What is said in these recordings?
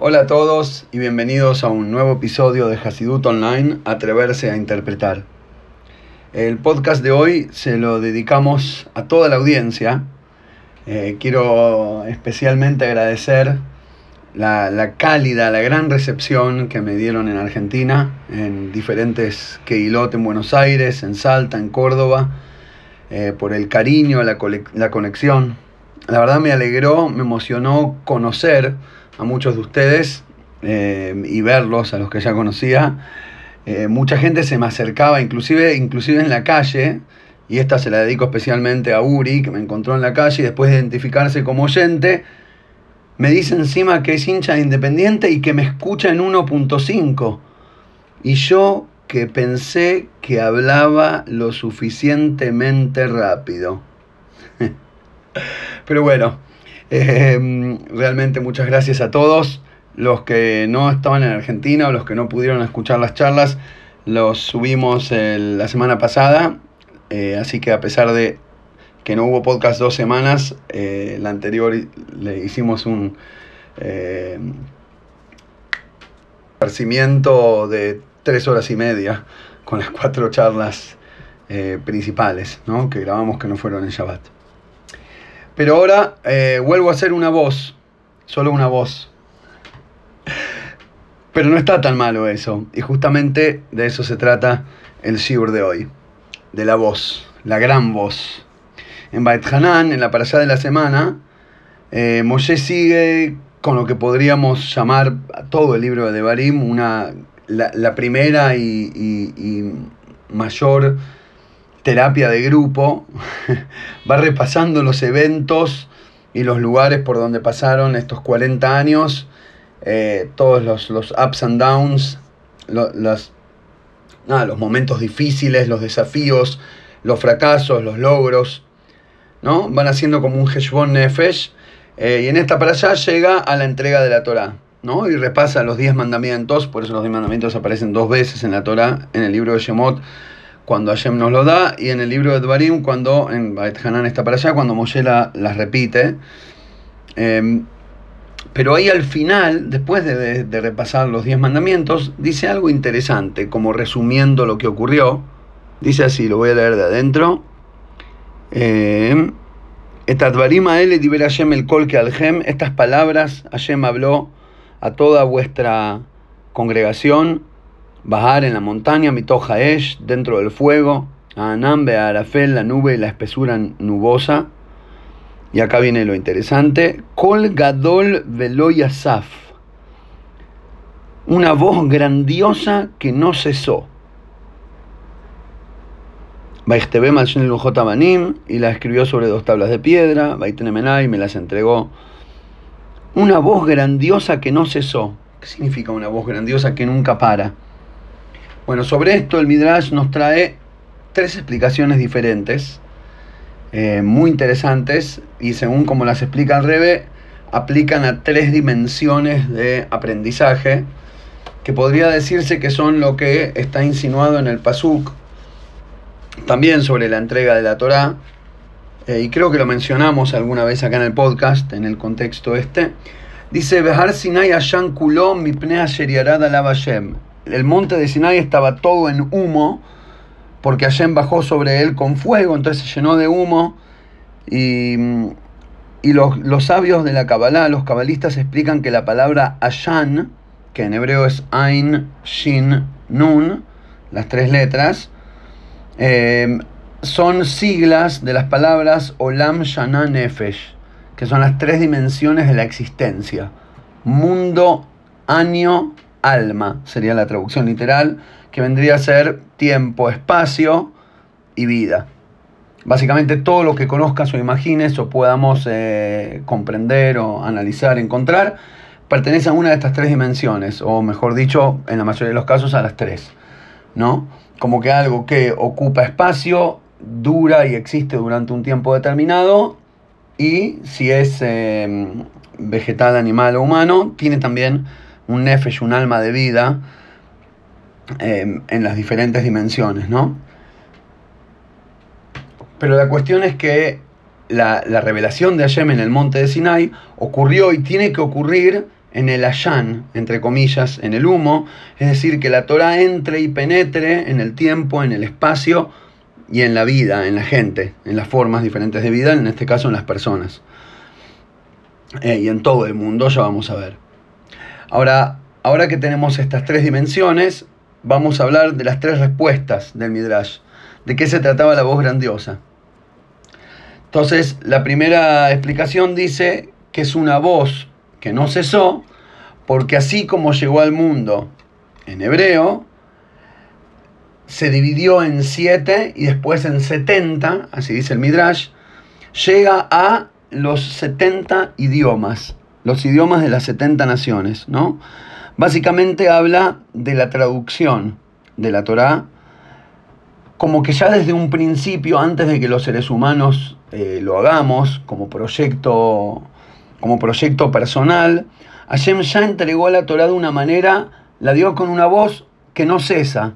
Hola a todos y bienvenidos a un nuevo episodio de Hasidut Online, Atreverse a Interpretar. El podcast de hoy se lo dedicamos a toda la audiencia. Eh, quiero especialmente agradecer la, la, cálida, la gran recepción que me dieron en Argentina, en diferentes Keilot en Buenos Aires, en Salta, en Córdoba, eh, por el cariño, la, la conexión. La verdad me alegró, me emocionó conocer a muchos de ustedes eh, y verlos, a los que ya conocía. Eh, mucha gente se me acercaba, inclusive, inclusive en la calle, y esta se la dedico especialmente a Uri, que me encontró en la calle y después de identificarse como oyente, me dice encima que es hincha de Independiente y que me escucha en 1.5. Y yo que pensé que hablaba lo suficientemente rápido. Pero bueno, eh, realmente muchas gracias a todos los que no estaban en Argentina o los que no pudieron escuchar las charlas. Los subimos la semana pasada, eh, así que a pesar de que no hubo podcast dos semanas, eh, la anterior le hicimos un eh, de tres horas y media con las cuatro charlas principales ¿no? que grabamos que no fueron en Shabbat. Pero ahora eh, vuelvo a hacer una voz, solo una voz. Pero no está tan malo eso. Y justamente de eso se trata el Shiur de hoy. De la voz, la gran voz. En Bait Hanan, en la parasha de la semana, eh, Moshe sigue con lo que podríamos llamar a todo el libro de Devarim una, la, primera y mayor terapia de grupo, va repasando los eventos y los lugares por donde pasaron estos 40 años, eh, todos los, ups and downs, los, los momentos difíciles, los desafíos, los fracasos, los logros, ¿no? Van haciendo como un Heshbon Nefesh, eh, y en esta para allá llega a la entrega de la Torah, ¿no? Y repasa los 10 mandamientos, por eso los 10 mandamientos aparecen dos veces en la Torah, en el libro de Shemot, cuando Hashem nos lo da, y en el libro de Dvarim, cuando en Bait Hanan está para allá, cuando Moshe las la repite. Em, pero ahí al final, después de, repasar los diez mandamientos, dice algo interesante, como resumiendo lo que ocurrió. Dice así, lo voy a leer de adentro. Em, estas palabras Hashem habló a toda vuestra congregación Bajar en la montaña, Mitoja Esh, dentro del fuego, Anambe, Arafel, la nube y la espesura nubosa. Y acá viene lo interesante. Kol Gadol Veloyasaf. Una voz grandiosa que no cesó. Y la escribió sobre dos tablas de piedra. y me las entregó. Una voz grandiosa que no cesó. ¿Qué significa una voz grandiosa que nunca para? Bueno, sobre esto el Midrash nos trae tres explicaciones diferentes, eh, muy interesantes, y según como las explica el Rebe, aplican a tres dimensiones de aprendizaje, que podría decirse que son lo que está insinuado en el Pasuk, también sobre la entrega de la Torá, eh, y creo que lo mencionamos alguna vez acá en el podcast, en el contexto este. Dice, Behar Sinai Ashan Kulom Mipnea Sheriarada Lavashem el monte de Sinai estaba todo en humo, porque Hashem bajó sobre él con fuego, entonces se llenó de humo. Y, los, sabios de la Kabbalah, los cabalistas, explican que la palabra Ashan, que en hebreo es Ain, Shin, Nun, las tres letras, eh, son siglas de las palabras Olam Shana Nefesh, que son las tres dimensiones de la existencia. Mundo, año alma, sería la traducción literal, que vendría a ser tiempo, espacio y vida. Básicamente todo lo que conozcas o imagines o podamos eh, comprender o analizar, encontrar, pertenece a una de estas tres dimensiones, o mejor dicho, en la mayoría de los casos a las tres. ¿no? Como que algo que ocupa espacio, dura y existe durante un tiempo determinado, y si es eh, vegetal, animal o humano, tiene también un nefesh, un alma de vida, em, en las diferentes dimensiones, ¿no? Pero la cuestión es que la, revelación de Hashem en el monte de Sinai ocurrió y tiene que ocurrir en el ayan, entre comillas, en el humo, es decir, que la Torah entre y penetre en el tiempo, en el espacio y en la vida, en la gente, en las formas diferentes de vida, en este caso en las personas. Eh, y en todo el mundo, ya vamos a ver. Ahora, ahora que tenemos estas tres dimensiones, vamos a hablar de las tres respuestas del Midrash, de qué se trataba la voz grandiosa. Entonces, la primera explicación dice que es una voz que no cesó, porque así como llegó al mundo en hebreo, se dividió en siete y después en setenta, así dice el Midrash, llega a los setenta idiomas, los idiomas de las setenta naciones, ¿no? Básicamente habla de la traducción de la Torá, como que ya desde un principio, antes de que los seres humanos eh, lo hagamos, como proyecto como proyecto personal, Hashem ya entregó la Torah de una manera, la dio con una voz que no cesa,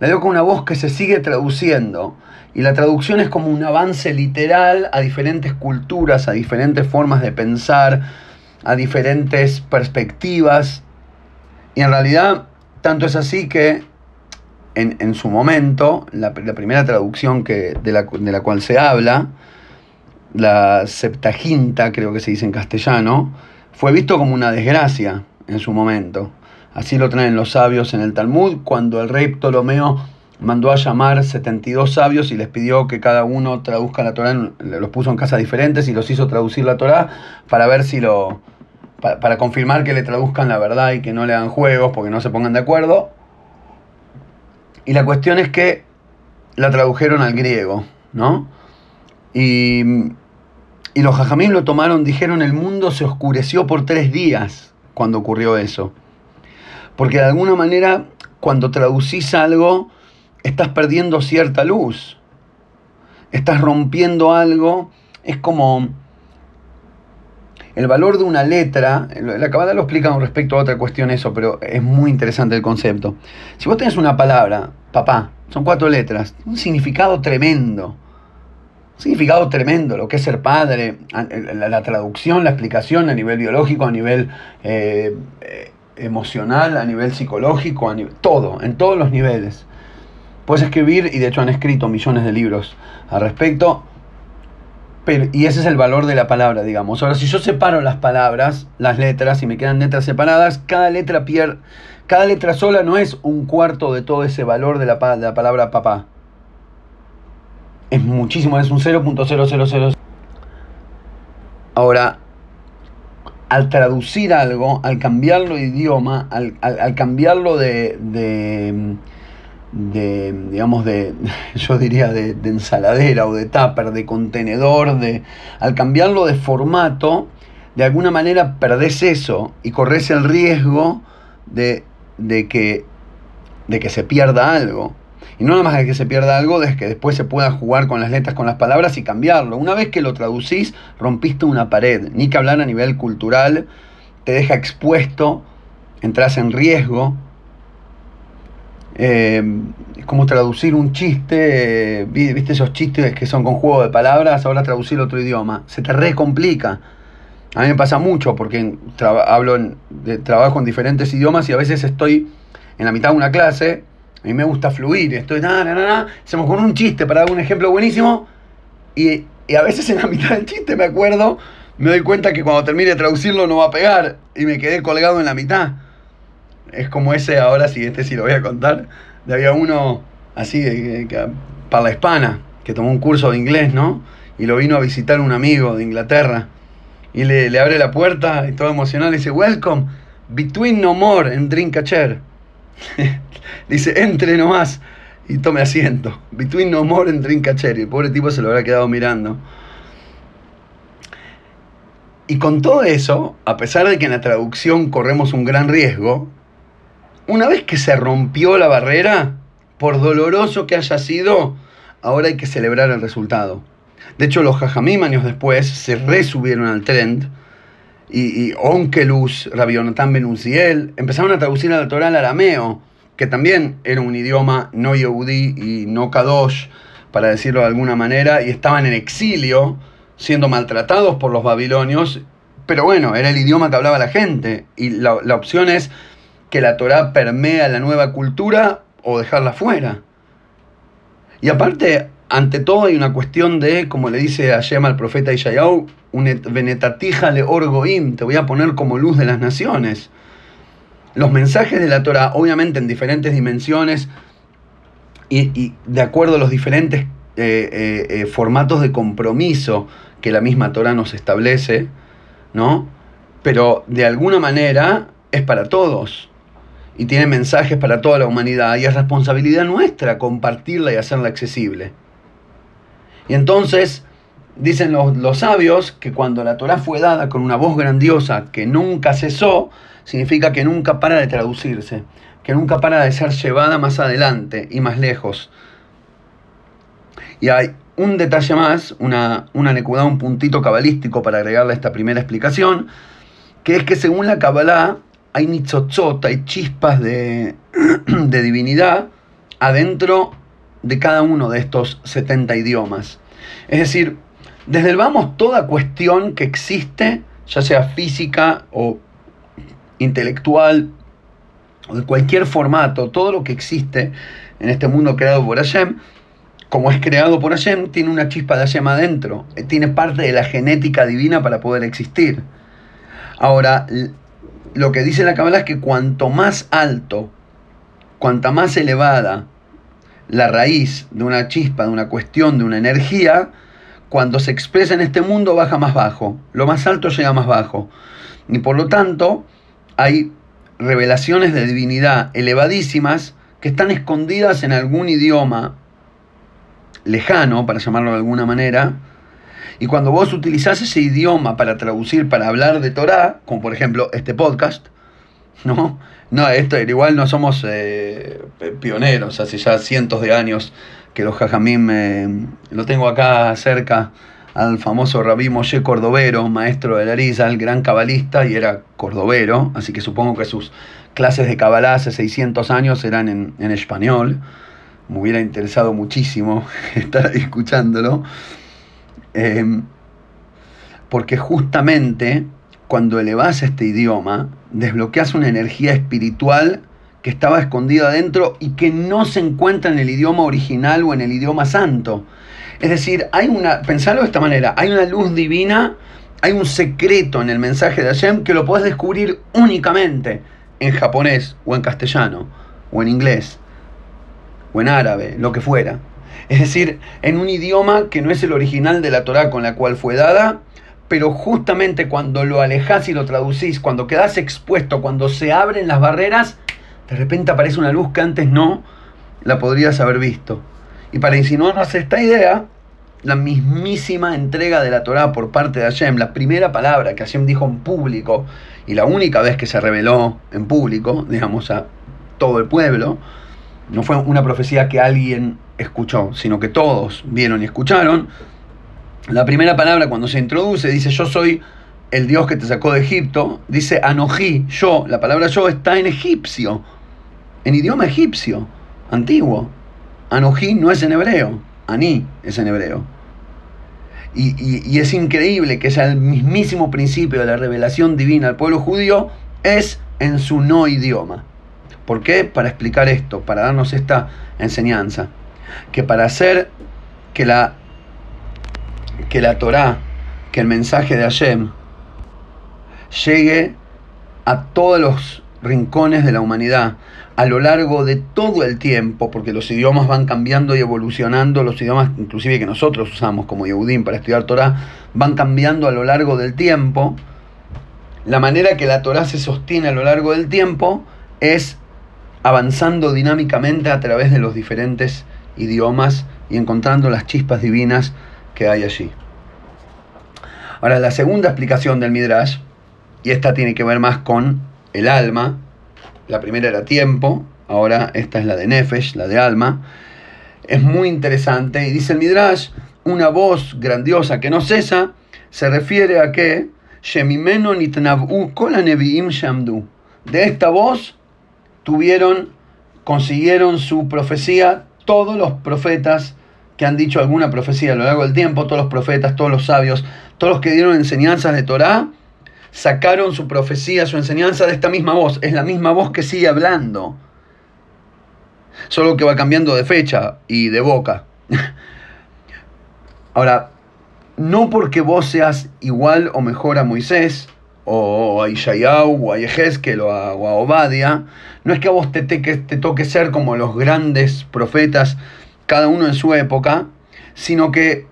la dio con una voz que se sigue traduciendo. Y la traducción es como un avance literal a diferentes culturas, a diferentes formas de pensar, a diferentes perspectivas. Y en realidad, tanto es así que en, su momento, la, primera traducción que, de, la, de la cual se habla, la Septaginta, creo que se dice en castellano, fue visto como una desgracia en su momento. Así lo traen los sabios en el Talmud, cuando el rey Ptolomeo mandó a llamar 72 sabios y les pidió que cada uno traduzca la Torah, los puso en casas diferentes y los hizo traducir la Torah para ver si lo. Para, para confirmar que le traduzcan la verdad y que no le hagan juegos porque no se pongan de acuerdo. Y la cuestión es que la tradujeron al griego, ¿no? Y, y los jajamín lo tomaron, dijeron, el mundo se oscureció por tres días cuando ocurrió eso. Porque de alguna manera, cuando traducís algo, estás perdiendo cierta luz. Estás rompiendo algo. Es como el valor de una letra. La Cabada lo explica con respecto a otra cuestión eso, pero es muy interesante el concepto. Si vos tenés una palabra, papá, son cuatro letras, un significado tremendo significado tremendo, lo que es ser padre, la, traducción, la explicación a nivel biológico, a nivel eh, eh, emocional, a nivel psicológico, a nivel, todo, en todos los niveles. Puedes escribir, y de hecho han escrito millones de libros al respecto, pero, y ese es el valor de la palabra, digamos. Ahora, si yo separo las palabras, las letras, y me quedan letras separadas, cada letra pierde, cada letra sola no es un cuarto de todo ese valor de la, de la palabra papá es muchísimo, es un 0.000. Ahora, al traducir algo, al cambiarlo de idioma, al, cambiarlo de, de, digamos, de, yo diría, de, ensaladera o de tupper, de contenedor, de, al cambiarlo de formato, de alguna manera perdés eso y corres el riesgo de, de, que, de que se pierda algo. Y no nada más de que se pierda algo, es que después se pueda jugar con las letras, con las palabras y cambiarlo. Una vez que lo traducís, rompiste una pared. Ni que hablar a nivel cultural, te deja expuesto, entras en riesgo. Eh, es como traducir un chiste, viste esos chistes que son con juego de palabras, ahora traducir otro idioma. Se te recomplica. A mí me pasa mucho porque hablo de, trabajo en diferentes idiomas y a veces estoy en la mitad de una clase a mí me gusta fluir, estoy, na, na, na, hacemos con un chiste para dar un ejemplo buenísimo. Y, a veces en la mitad del chiste me acuerdo, me doy cuenta que cuando termine de traducirlo no va a pegar y me quedé colgado en la mitad. Es como ese, ahora sí, este sí lo voy a contar. De había uno así, para la hispana, que tomó un curso de inglés, ¿no? Y lo vino a visitar un amigo de Inglaterra. Y le, abre la puerta y todo emocionado, y dice, Welcome, between no more and drink a chair. Dice, entre nomás y tome asiento. Between no more and drink a cherry. El pobre tipo se lo habrá quedado mirando. Y con todo eso, a pesar de que en la traducción corremos un gran riesgo, una vez que se rompió la barrera, por doloroso que haya sido, ahora hay que celebrar el resultado. De hecho, los jajamim después se resubieron al trend y, y Onkelus, Rabionatán Benuziel, empezaron a traducir al Torah al arameo, que también era un idioma no yehudí y no kadosh, para decirlo de alguna manera, y estaban en exilio, siendo maltratados por los babilonios, Pero bueno, era el idioma que hablaba la gente. Y la, la opción es que la Torah permea la nueva cultura o dejarla fuera. Y aparte, ante todo hay una cuestión de, como le dice a Shema al profeta Ishayahu, venetatija le orgoim, te voy a poner como luz de las naciones. Los mensajes de la Torah, obviamente en diferentes dimensiones y, de acuerdo a los diferentes eh, eh, eh, formatos de compromiso que la misma Torah nos establece, ¿no? Pero de alguna manera es para todos y tiene mensajes para toda la humanidad y es responsabilidad nuestra compartirla y hacerla accesible. Y entonces dicen los, sabios que cuando la Torah fue dada con una voz grandiosa que nunca cesó, significa que nunca para de traducirse, que nunca para de ser llevada más adelante y más lejos. Y hay un detalle más, una, una un puntito cabalístico para agregarle a esta primera explicación, que es que según la Kabbalah, hay nitzotzot, hay chispas de, de divinidad adentro de cada uno de estos 70 idiomas. Es decir, desde el vamos, toda cuestión que existe, ya sea física o intelectual o de cualquier formato, todo lo que existe en este mundo creado por Hashem, como es creado por Hashem, tiene una chispa de Hashem adentro, eh, tiene parte de la genética divina para poder existir. Ahora, lo que dice la Kabbalah es que cuanto más alto, cuanta más elevada la raíz de una chispa, de una cuestión, de una energía, cuando se expresa en este mundo baja más bajo, lo más alto llega más bajo. Y por lo tanto, hay revelaciones de divinidad elevadísimas que están escondidas en algún idioma lejano, para llamarlo de alguna manera, y cuando vos utilizás ese idioma para traducir, para hablar de Torah, como por ejemplo este podcast, ¿no? No, esto igual no somos eh, pioneros, hace ya cientos de años que los jajamim, eh, lo tengo acá cerca al famoso Rabí Moshe Cordovero, maestro de la el gran cabalista y era cordovero, así que supongo que sus clases de cabalá hace 600 años eran en español. Me hubiera interesado muchísimo estar escuchándolo. Em, porque justamente cuando elevas este idioma, desbloqueas una energía espiritual que estaba escondida adentro y que no se encuentra en el idioma original o en el idioma santo. Es decir, hay una, pensarlo de esta manera, hay una luz divina, hay un secreto en el mensaje de Hashem que lo puedes descubrir únicamente en japonés o en castellano o en inglés o en árabe, lo que fuera. Es decir, en un idioma que no es el original de la Torah con la cual fue dada, pero justamente cuando lo alejas y lo traducís, cuando quedas expuesto, cuando se abren las barreras, de repente aparece una luz que antes no la podrías haber visto. Y para insinuarnos esta idea, la mismísima entrega de la Torah por parte de Hashem, la primera palabra que Hashem dijo en público y la única vez que se reveló en público, digamos, a todo el pueblo, no fue una profecía que alguien escuchó, sino que todos vieron y escucharon. La primera palabra cuando se introduce dice yo soy el Dios que te sacó de Egipto, dice Anojí, yo, la palabra yo está en egipcio, en idioma egipcio, antiguo. Anojí no es en hebreo, Aní es en hebreo. Y, y, es increíble que sea el mismísimo principio de la revelación divina al pueblo judío, es en su no idioma. ¿Por qué? Para explicar esto, para darnos esta enseñanza. Que para hacer que la, que la Torah, que el mensaje de Hashem, llegue a todos los rincones de la humanidad a lo largo de todo el tiempo, porque los idiomas van cambiando y evolucionando, los idiomas inclusive que nosotros usamos como Yehudim para estudiar Torah, van cambiando a lo largo del tiempo. La manera que la Torah se sostiene a lo largo del tiempo es avanzando dinámicamente a través de los diferentes idiomas y encontrando las chispas divinas que hay allí. Ahora, la segunda explicación del Midrash, y esta tiene que ver más con el alma, la primera era tiempo, ahora esta es la de Nefesh, la de alma, es muy interesante y dice el Midrash, una voz grandiosa que no cesa, se refiere a que Shemimeno. De esta voz tuvieron, consiguieron su profecía todos los profetas que han dicho alguna profecía a lo largo del tiempo, todos los profetas, todos los sabios, todos los que dieron enseñanzas de Torah, sacaron su profecía, su enseñanza de esta misma voz. Es la misma voz que sigue hablando. Solo que va cambiando de fecha y de boca. Ahora, no porque vos seas igual o mejor a Moisés, o a Ishayahu, o a Yehezkel, o a, Obadia, no es que a vos te, te, te toque ser como los grandes profetas, cada uno en su época, sino que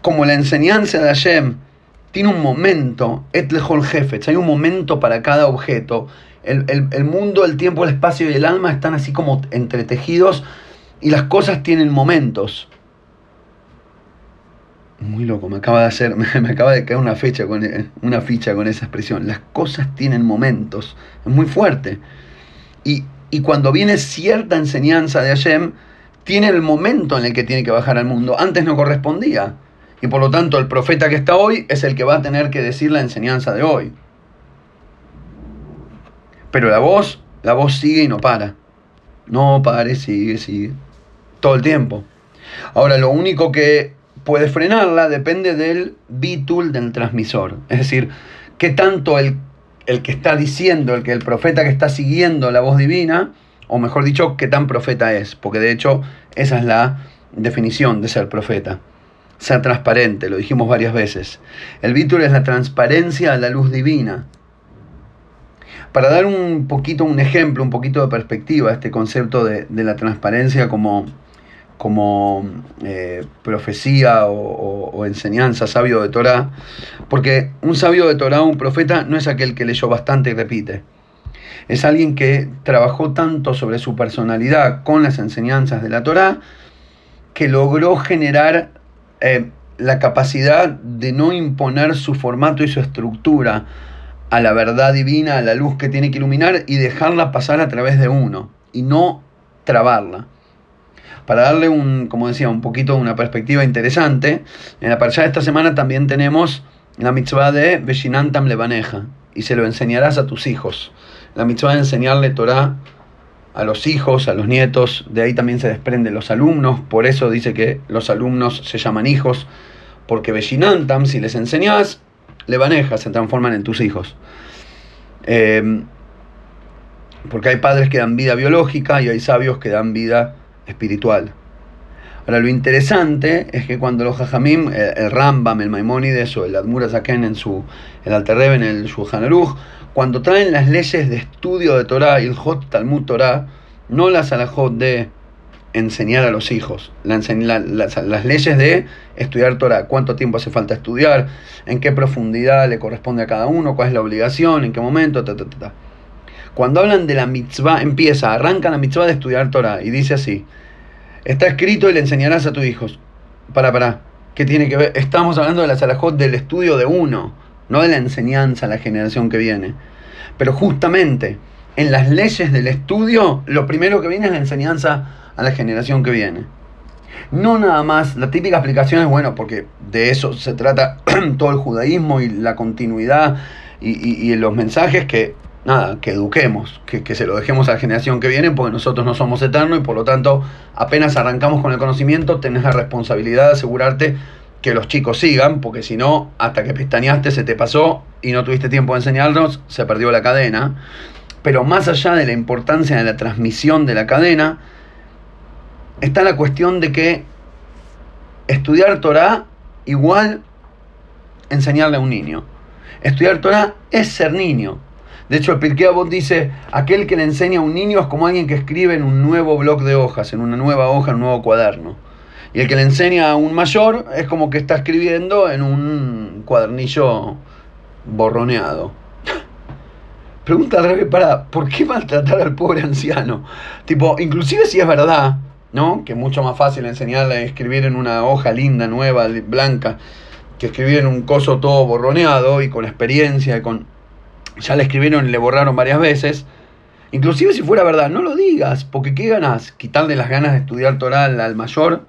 como la enseñanza de Hashem tiene un momento, Etlehol Jefetz, hay un momento para cada objeto. El, el, mundo, el tiempo, el espacio y el alma están así como entretejidos y las cosas tienen momentos. Muy loco, me acaba de hacer, me, acaba de caer una fecha con una ficha con esa expresión. Las cosas tienen momentos. Es muy fuerte. Y, y cuando viene cierta enseñanza de Hashem, tiene el momento en el que tiene que bajar al mundo. Antes no correspondía. Y por lo tanto el profeta que está hoy es el que va a tener que decir la enseñanza de hoy. Pero la voz, la voz sigue y no para. No pare, sigue, sigue. Todo el tiempo. Ahora, lo único que puede frenarla depende del bitul del transmisor. Es decir, qué tanto el, el que está diciendo, el que el profeta que está siguiendo la voz divina, o mejor dicho, qué tan profeta es. Porque de hecho, esa es la definición de ser profeta ser transparente, lo dijimos varias veces. El Vítor es la transparencia a la luz divina. Para dar un poquito un ejemplo, un poquito de perspectiva a este concepto de, la transparencia como, como eh, profecía o, enseñanza, sabio de Torah, porque un sabio de Torah, un profeta, no es aquel que leyó bastante y repite. Es alguien que trabajó tanto sobre su personalidad con las enseñanzas de la Torah que logró generar eh, la capacidad de no imponer su formato y su estructura a la verdad divina, a la luz que tiene que iluminar y dejarla pasar a través de uno y no trabarla. Para darle un, como decía, un poquito una perspectiva interesante, en la parasha de esta semana también tenemos la mitzvah de Veshinantam Levaneja y se lo enseñarás a tus hijos. La mitzvah de enseñarle Torah a los hijos, a los nietos, de ahí también se desprenden los alumnos, por eso dice que los alumnos se llaman hijos, porque Veshinantam, si les enseñas, le manejas, se transforman en tus hijos. Em, porque hay padres que dan vida biológica y hay sabios que dan vida espiritual. Ahora, lo interesante es que cuando los Jajamim, el, Rambam, el Maimónides o el Admura Zaken en su, el Alterreb en el Shulchan cuando traen las leyes de estudio de Torah y el Jot Talmud Torah, no las alajot de enseñar a los hijos, las, leyes de estudiar Torah, cuánto tiempo hace falta estudiar, en qué profundidad le corresponde a cada uno, cuál es la obligación, en qué momento, ta, ta, ta, Cuando hablan de la mitzvah, empieza, arranca la mitzvah de estudiar Torah y dice así, está escrito y le enseñarás a tus hijos. Para, para, ¿qué tiene que ver? Estamos hablando de las alajot del estudio de uno no de la enseñanza a la generación que viene. Pero justamente en las leyes del estudio, lo primero que viene es la enseñanza a la generación que viene. No nada más, la típica explicación es, bueno, porque de eso se trata todo el judaísmo y la continuidad y, los mensajes que, nada, que eduquemos, que, que, se lo dejemos a la generación que viene, porque nosotros no somos eternos y por lo tanto apenas arrancamos con el conocimiento, tenés la responsabilidad de asegurarte que los chicos sigan, porque si no, hasta que pestañaste se te pasó y no tuviste tiempo de enseñarlos, se perdió la cadena. Pero más allá de la importancia de la transmisión de la cadena, está la cuestión de que estudiar Torah igual enseñarle a un niño. Estudiar Torah es ser niño. De hecho, el Pirkei Avot dice, aquel que le enseña a un niño es como alguien que escribe en un nuevo bloc de hojas, en una nueva hoja, en un nuevo cuaderno. Y el que le enseña a un mayor es como que está escribiendo en un cuadernillo borroneado. Pregunta al revés, para, ¿por qué maltratar al pobre anciano? Tipo, inclusive si es verdad, ¿no? Que es mucho más fácil enseñarle a escribir en una hoja linda, nueva, blanca, que escribir en un coso todo borroneado y con experiencia y con... Ya le escribieron y le borraron varias veces. Inclusive si fuera verdad, no lo digas, porque ¿qué ganas? Quitarle las ganas de estudiar Toral al mayor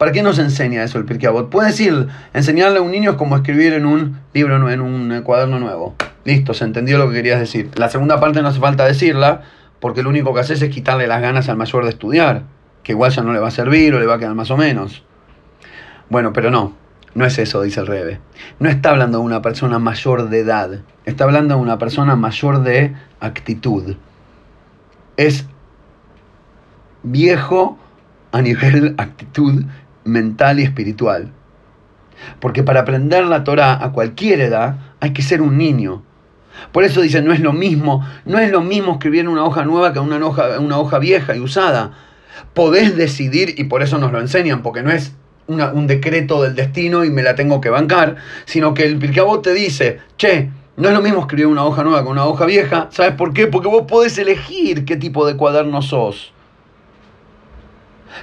¿Para qué nos enseña eso el Pirkei Avot? Puede decir, enseñarle a un niño es como escribir en un libro, en un cuaderno nuevo. Listo, se entendió lo que querías decir. La segunda parte no hace falta decirla, porque lo único que haces es quitarle las ganas al mayor de estudiar, que igual ya no le va a servir o le va a quedar más o menos. Bueno, pero no. No es eso, dice el Rebe. No está hablando de una persona mayor de edad, está hablando de una persona mayor de actitud. Es viejo a nivel actitud mental y espiritual. Porque para aprender la Torah a cualquier edad hay que ser un niño. Por eso dice, no es lo mismo, no es lo mismo escribir una hoja nueva que una hoja, una hoja vieja y usada. Podés decidir, y por eso nos lo enseñan, porque no es un decreto del destino y me la tengo que bancar, sino que el Pirkabot te dice, che, no es lo mismo escribir una hoja nueva que una hoja vieja. ¿Sabes por qué? Porque vos podés elegir qué tipo de cuaderno sos.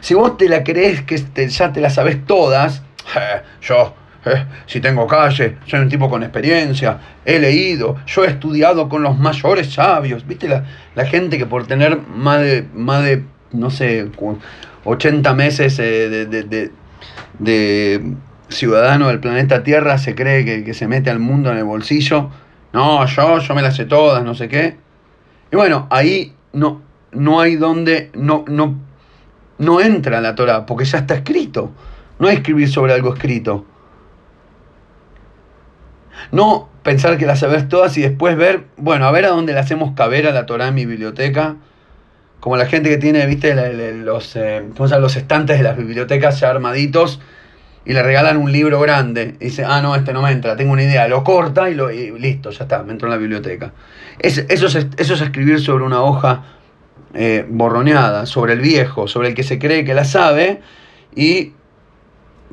Si vos te la crees que ya te la sabes todas, yo, si tengo calle, soy un tipo con experiencia, he leído, yo he estudiado con los mayores sabios. ¿Viste la, la gente que por tener más de, más de no sé, 80 meses eh, de, de, ciudadano del planeta Tierra se cree que, que, se mete al mundo en el bolsillo? No, yo, yo me las sé todas, no sé qué. Y bueno, ahí no, no hay donde, no, no no entra en la Torah, porque ya está escrito. No es escribir sobre algo escrito. No pensar que las sabes todas y después ver, bueno, a ver a dónde le hacemos caber a la Torah en mi biblioteca. Como la gente que tiene, viste, los, eh, los estantes de las bibliotecas ya armaditos y le regalan un libro grande. Y dice, ah, no, este no me entra, tengo una idea. Lo corta y, lo, listo, ya está, me entró en la biblioteca. eso, es, escribir sobre una hoja eh, borroneada, sobre el viejo, sobre el que se cree que la sabe y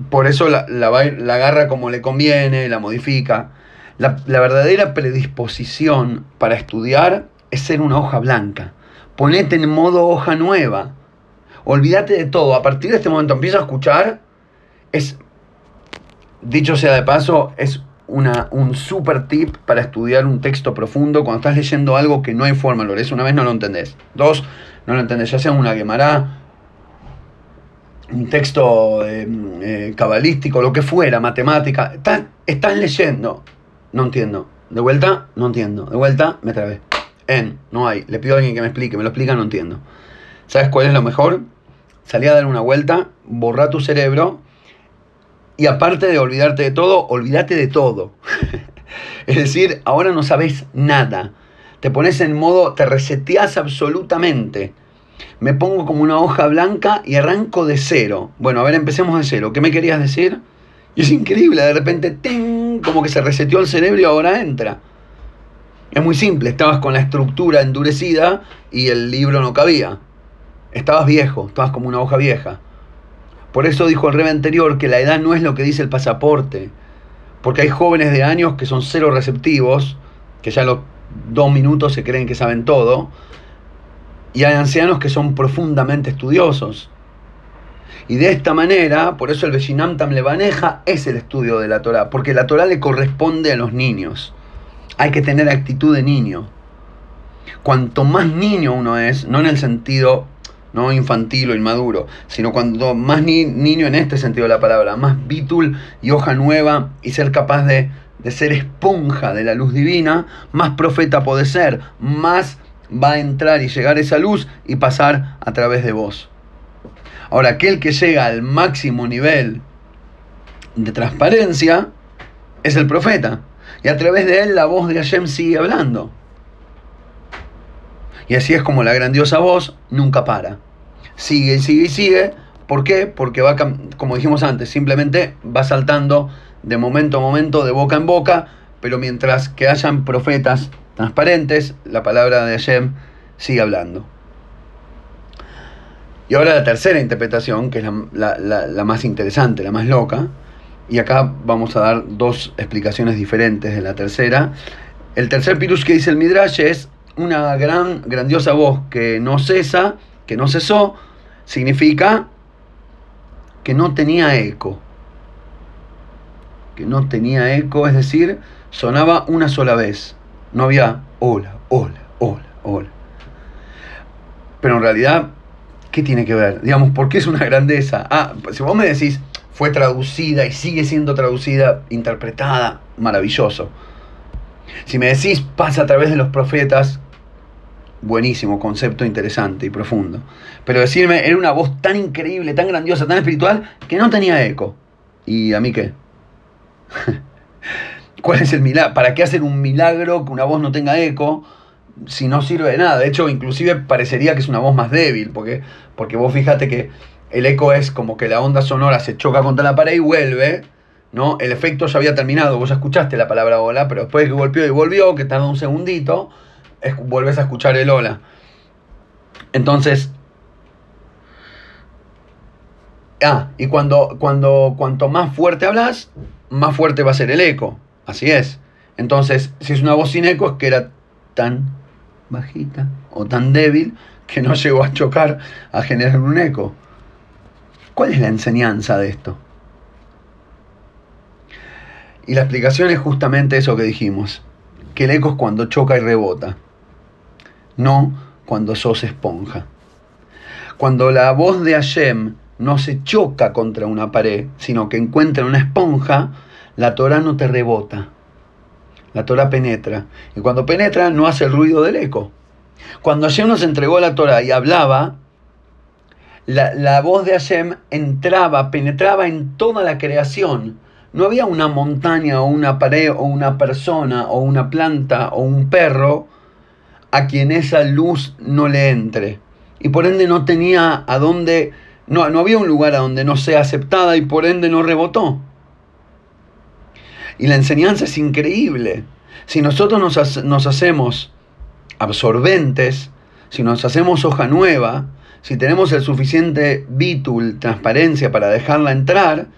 por eso la, la, agarra como le conviene, la modifica. La, la, verdadera predisposición para estudiar es ser una hoja blanca. Ponete en modo hoja nueva. Olvídate de todo. A partir de este momento empieza a escuchar. Es, dicho sea de paso, es una, un super tip para estudiar un texto profundo cuando estás leyendo algo que no hay forma, lo lees una vez, no lo entendés. Dos, no lo entendés, ya sea una quemará, un texto eh, eh, cabalístico, lo que fuera, matemática. Estás, estás leyendo, no entiendo. De vuelta, no entiendo. De vuelta, me trabé. En, no hay. Le pido a alguien que me explique, me lo explica, no entiendo. ¿Sabes cuál es lo mejor? Salí a dar una vuelta, borra tu cerebro y aparte de olvidarte de todo, olvídate de todo. es decir, ahora no sabes nada. Te pones en modo, te reseteas absolutamente. Me pongo como una hoja blanca y arranco de cero. Bueno, a ver, empecemos de cero. ¿Qué me querías decir? Y es increíble, de repente, ¡ting! como que se reseteó el cerebro y ahora entra. Es muy simple, estabas con la estructura endurecida y el libro no cabía. Estabas viejo, estabas como una hoja vieja. Por eso dijo el rey anterior que la edad no es lo que dice el pasaporte. Porque hay jóvenes de años que son cero receptivos, que ya a los dos minutos se creen que saben todo. Y hay ancianos que son profundamente estudiosos. Y de esta manera, por eso el Beshinam Tam Levaneja es el estudio de la Torah, porque la Torah le corresponde a los niños. Hay que tener actitud de niño. Cuanto más niño uno es, no en el sentido no infantil o inmaduro, sino cuando más niño en este sentido de la palabra, más bitul y hoja nueva y ser capaz de, de ser esponja de la luz divina, más profeta puede ser, más va a entrar y llegar esa luz y pasar a través de vos. Ahora, aquel que llega al máximo nivel de transparencia es el profeta. Y a través de él la voz de Hashem sigue hablando. Y así es como la grandiosa voz nunca para. Sigue y sigue y sigue. ¿Por qué? Porque va, como dijimos antes, simplemente va saltando de momento a momento, de boca en boca, pero mientras que hayan profetas transparentes, la palabra de Hashem sigue hablando. Y ahora la tercera interpretación, que es la, la, más interesante, la más loca, y acá vamos a dar dos explicaciones diferentes de la tercera. El tercer pirush que dice el Midrash es una gran, grandiosa voz que no cesa, que no cesó, significa que no tenía eco. Que no tenía eco, es decir, sonaba una sola vez. No había hola, hola, hola, hola. Pero en realidad, ¿qué tiene que ver? Digamos, ¿por qué es una grandeza? Ah, si vos me decís, fue traducida y sigue siendo traducida, interpretada, maravilloso. Si me decís, pasa a través de los profetas, buenísimo, concepto interesante y profundo. Pero decirme, era una voz tan increíble, tan grandiosa, tan espiritual, que no tenía eco. ¿Y a mí qué? ¿Cuál es el milagro? ¿Para qué hacer un milagro que una voz no tenga eco si no sirve de nada? De hecho, inclusive parecería que es una voz más débil, porque, porque vos fíjate que el eco es como que la onda sonora se choca contra la pared y vuelve, ¿no? El efecto ya había terminado, vos ya escuchaste la palabra hola, pero después que golpeó y volvió, que tarda un segundito, vuelves a escuchar el hola. Entonces, ah, y cuando, cuando, cuanto más fuerte hablas, más fuerte va a ser el eco. Así es. Entonces, si es una voz sin eco, es que era tan bajita o tan débil que no llegó a chocar, a generar un eco. ¿Cuál es la enseñanza de esto? Y la explicación es justamente eso que dijimos, que el eco es cuando choca y rebota, no cuando sos esponja. Cuando la voz de Hashem no se choca contra una pared, sino que encuentra una esponja, la Torah no te rebota. La Torah penetra. Y cuando penetra no hace el ruido del eco. Cuando Hashem nos entregó la Torah y hablaba, la, voz de Hashem entraba, penetraba en toda la creación. No había una montaña o una pared o una persona o una planta o un perro a quien esa luz no le entre. Y por ende no tenía a dónde, no, no había un lugar a donde no sea aceptada y por ende no rebotó. Y la enseñanza es increíble. Si nosotros nos, nos hacemos absorbentes, si nos hacemos hoja nueva, si tenemos el suficiente bitul, transparencia para dejarla entrar,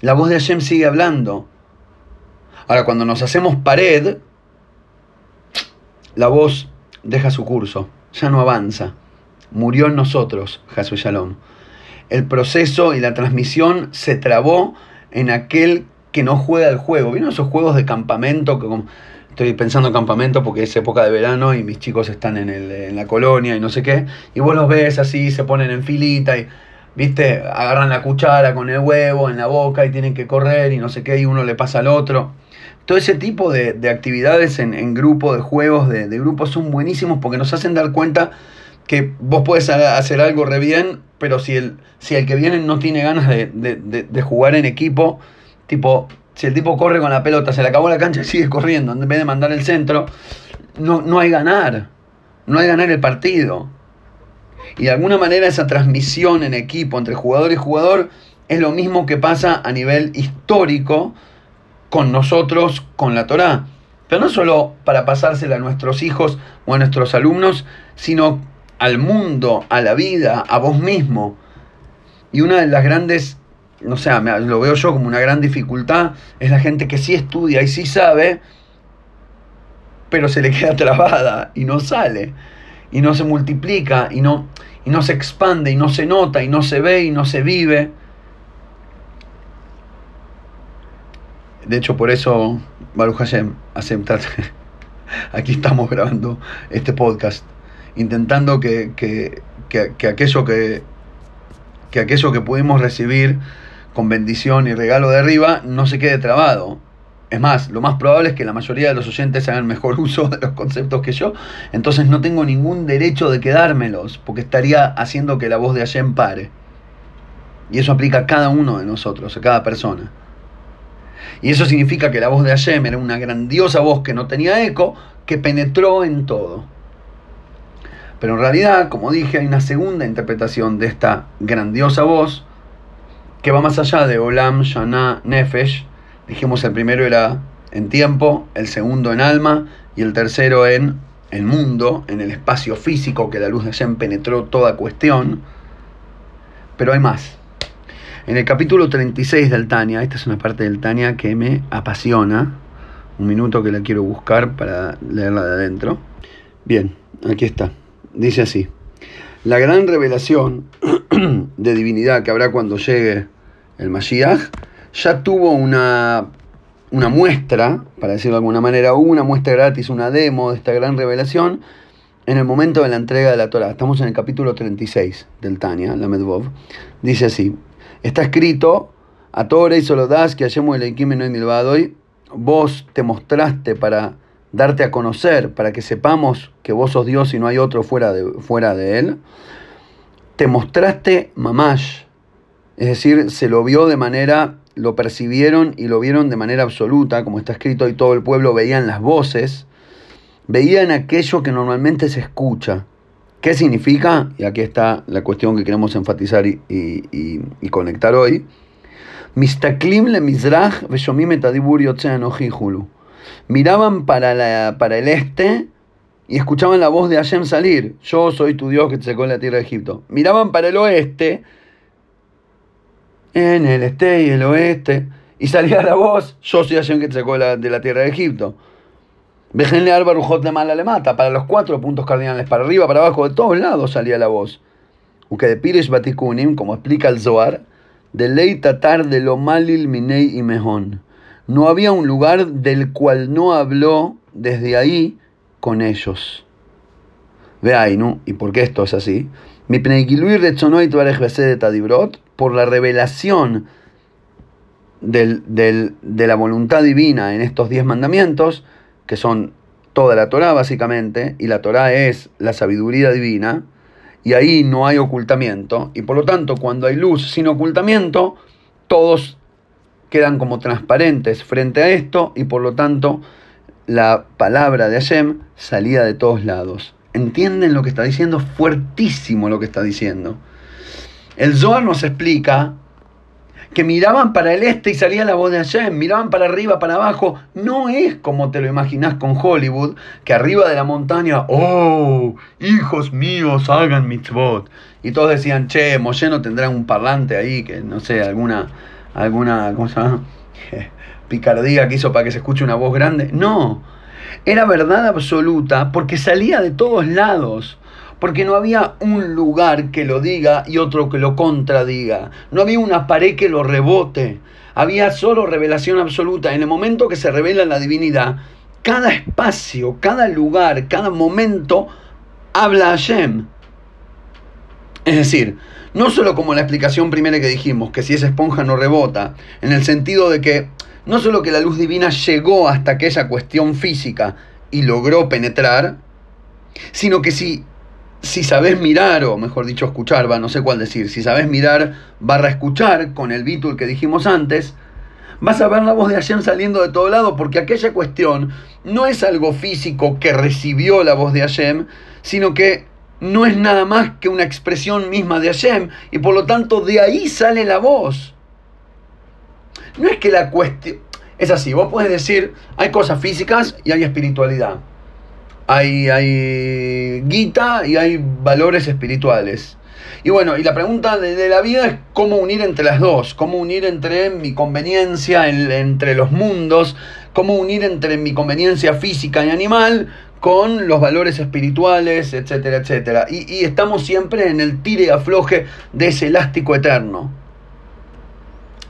la voz de Hashem sigue hablando. Ahora, cuando nos hacemos pared, la voz deja su curso, ya no avanza. Murió en nosotros, Hasu Shalom. El proceso y la transmisión se trabó en aquel que no juega el juego. ¿Vieron esos juegos de campamento que estoy pensando en campamento porque es época de verano y mis chicos están en, el, en la colonia y no sé qué, y vos los ves así, se ponen en filita y, viste, agarran la cuchara con el huevo en la boca y tienen que correr y no sé qué, y uno le pasa al otro. Todo ese tipo de, actividades en, grupo, de juegos, de, de grupos, son buenísimos porque nos hacen dar cuenta que vos puedes hacer algo re bien, pero si el, si el que viene no tiene ganas de, de jugar en equipo, tipo, si el tipo corre con la pelota, se le acabó la cancha y sigue corriendo, en vez de mandar el centro, no, no hay ganar. No hay ganar el partido. Y de alguna manera esa transmisión en equipo entre jugador y jugador es lo mismo que pasa a nivel histórico con nosotros, con la Torá. Pero no solo para pasársela a nuestros hijos o a nuestros alumnos, sino al mundo, a la vida, a vos mismo. Y una de las grandes no sé, lo veo yo como una gran dificultad, es la gente que sí estudia y sí sabe, pero se le queda trabada y no sale, y no se multiplica, y no, y no se expande, y no se nota, y no se ve, y no se vive. De hecho, por eso, Baruch Hashem, acepta, aquí estamos grabando este podcast, intentando que, que, que aquello que, que aquello que pudimos recibir con bendición y regalo de arriba no se quede trabado. Es más, lo más probable es que la mayoría de los oyentes hagan mejor uso de los conceptos que yo, entonces no tengo ningún derecho de quedármelos, porque estaría haciendo que la voz de Hashem pare. Y eso aplica a cada uno de nosotros, a cada persona. Y eso significa que la voz de Hashem era una grandiosa voz que no tenía eco, que penetró en todo. Pero en realidad, como dije, hay una segunda interpretación de esta grandiosa voz, que va más allá de Olam, Shana, Nefesh. Dijimos el primero era en tiempo, el segundo en alma y el tercero en el mundo, en el espacio físico que la luz de Hashem penetró toda cuestión. Pero hay más. En el capítulo 36 del Tania, esta es una parte del Tania que me apasiona. Un minuto que la quiero buscar para leerla de adentro. Bien, aquí está. Dice así. La gran revelación de divinidad que habrá cuando llegue el Mashiach ya tuvo una, una muestra, para decirlo de alguna manera, una muestra gratis, una demo de esta gran revelación en el momento de la entrega de la Torah. Estamos en el capítulo 36 del Tania, la Medvov. Dice así: Está escrito a Torah y das que hayamos el Ekim y vos te mostraste para darte a conocer, para que sepamos que vos sos Dios y no hay otro fuera de, fuera de Él, te mostraste mamash, es decir, se lo vio de manera lo percibieron y lo vieron de manera absoluta, como está escrito, y todo el pueblo veían las voces, veían aquello que normalmente se escucha. ¿Qué significa? Y aquí está la cuestión que queremos enfatizar y, y conectar hoy. Mistaklim le mizrach Miraban para, la, para el este y escuchaban la voz de Hashem salir. Yo soy tu Dios que te sacó de la tierra de Egipto. Miraban para el oeste, en el este y el oeste, y salía la voz, yo soy Hashem que te sacó de la, de la tierra de Egipto. Vejenle Rujot de Mala le mata, para los cuatro puntos cardinales, para arriba, para abajo, de todos lados salía la voz. Aunque de Pirish Batikunim, como explica el Zohar, de ley tatar de lo malil minei y mejón. No había un lugar del cual no habló desde ahí con ellos. Ve ahí, ¿no? ¿Y por qué esto es así? Mi por la revelación de la voluntad divina en estos diez mandamientos, que son toda la Torah básicamente, y la Torah es la sabiduría divina, y ahí no hay ocultamiento, y por lo tanto cuando hay luz sin ocultamiento, todos quedan como transparentes frente a esto, y por lo tanto la palabra de Hashem salía de todos lados. ¿Entienden lo que está diciendo? Fuertísimo lo que está diciendo. El Zohar nos explica que miraban para el este y salía la voz de Hashem, miraban para arriba, para abajo. No es como te lo imaginas con Hollywood, que arriba de la montaña, oh, hijos míos, hagan mitzvot. Y todos decían, che, Moshe no tendrá un parlante ahí, que no sé, alguna, alguna, ¿cómo se llama? picardía que hizo para que se escuche una voz grande. No, era verdad absoluta porque salía de todos lados. Porque no había un lugar que lo diga y otro que lo contradiga. No había una pared que lo rebote. Había solo revelación absoluta. En el momento que se revela la divinidad, cada espacio, cada lugar, cada momento habla a Hashem. Es decir, no solo como la explicación primera que dijimos, que si es esponja no rebota, en el sentido de que no solo que la luz divina llegó hasta aquella cuestión física y logró penetrar, sino que si, si sabes mirar, o mejor dicho escuchar, va, no sé cuál decir, si sabes mirar barra escuchar con el Beatle que dijimos antes, vas a ver la voz de Hashem saliendo de todo lado, porque aquella cuestión no es algo físico que recibió la voz de Hashem, sino que no es nada más que una expresión misma de Hashem, y por lo tanto de ahí sale la voz. No es que la cuestión... Es así, vos puedes decir, hay cosas físicas y hay espiritualidad. Hay, hay guita y hay valores espirituales. Y bueno, y la pregunta de, la vida es cómo unir entre las dos, cómo unir entre mi conveniencia entre los mundos, cómo unir entre mi conveniencia física y animal con los valores espirituales, etcétera, etcétera. Y, y estamos siempre en el tire y afloje de ese elástico eterno.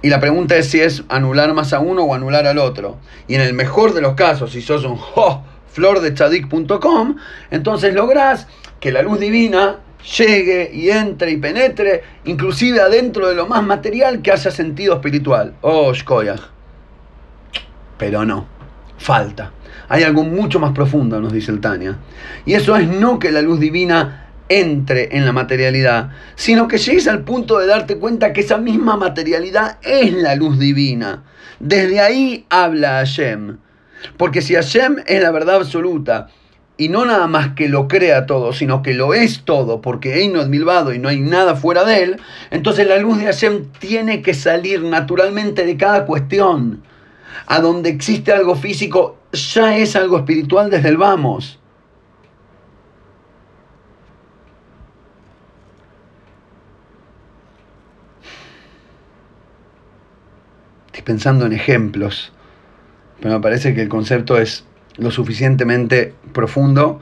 Y la pregunta es si es anular más a uno o anular al otro. Y en el mejor de los casos, si sos un jo, flor de chadik.com, entonces lográs que la luz divina llegue y entre y penetre, inclusive adentro de lo más material que haya sentido espiritual. Oh, Shkoyach. Pero no, falta. Hay algo mucho más profundo, nos dice el Tania. Y eso es no que la luz divina entre en la materialidad, sino que llegues al punto de darte cuenta que esa misma materialidad es la luz divina. Desde ahí habla Hashem. Porque si Hashem es la verdad absoluta, y no nada más que lo crea todo, sino que lo es todo, porque no es milvado y no hay nada fuera de él, entonces la luz de Hashem tiene que salir naturalmente de cada cuestión. A donde existe algo físico, ya es algo espiritual desde el vamos. pensando en ejemplos, pero me parece que el concepto es lo suficientemente profundo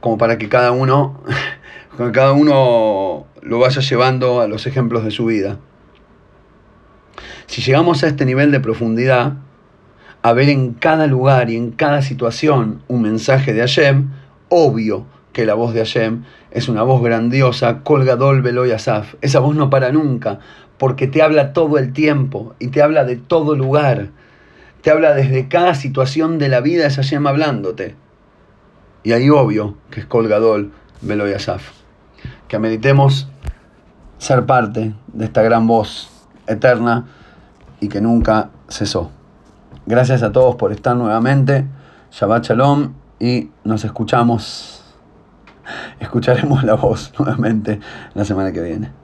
como para que cada uno, cada uno lo vaya llevando a los ejemplos de su vida. Si llegamos a este nivel de profundidad, a ver en cada lugar y en cada situación un mensaje de Hashem, obvio que la voz de Hashem es una voz grandiosa, colgadol velo asaf. Esa voz no para nunca, porque te habla todo el tiempo y te habla de todo lugar. Te habla desde cada situación de la vida, esa llama hablándote. Y ahí obvio que es colgadol velo asaf. Que meditemos ser parte de esta gran voz eterna y que nunca cesó. Gracias a todos por estar nuevamente. Shabbat Shalom y nos escuchamos. Escucharemos la voz nuevamente la semana que viene.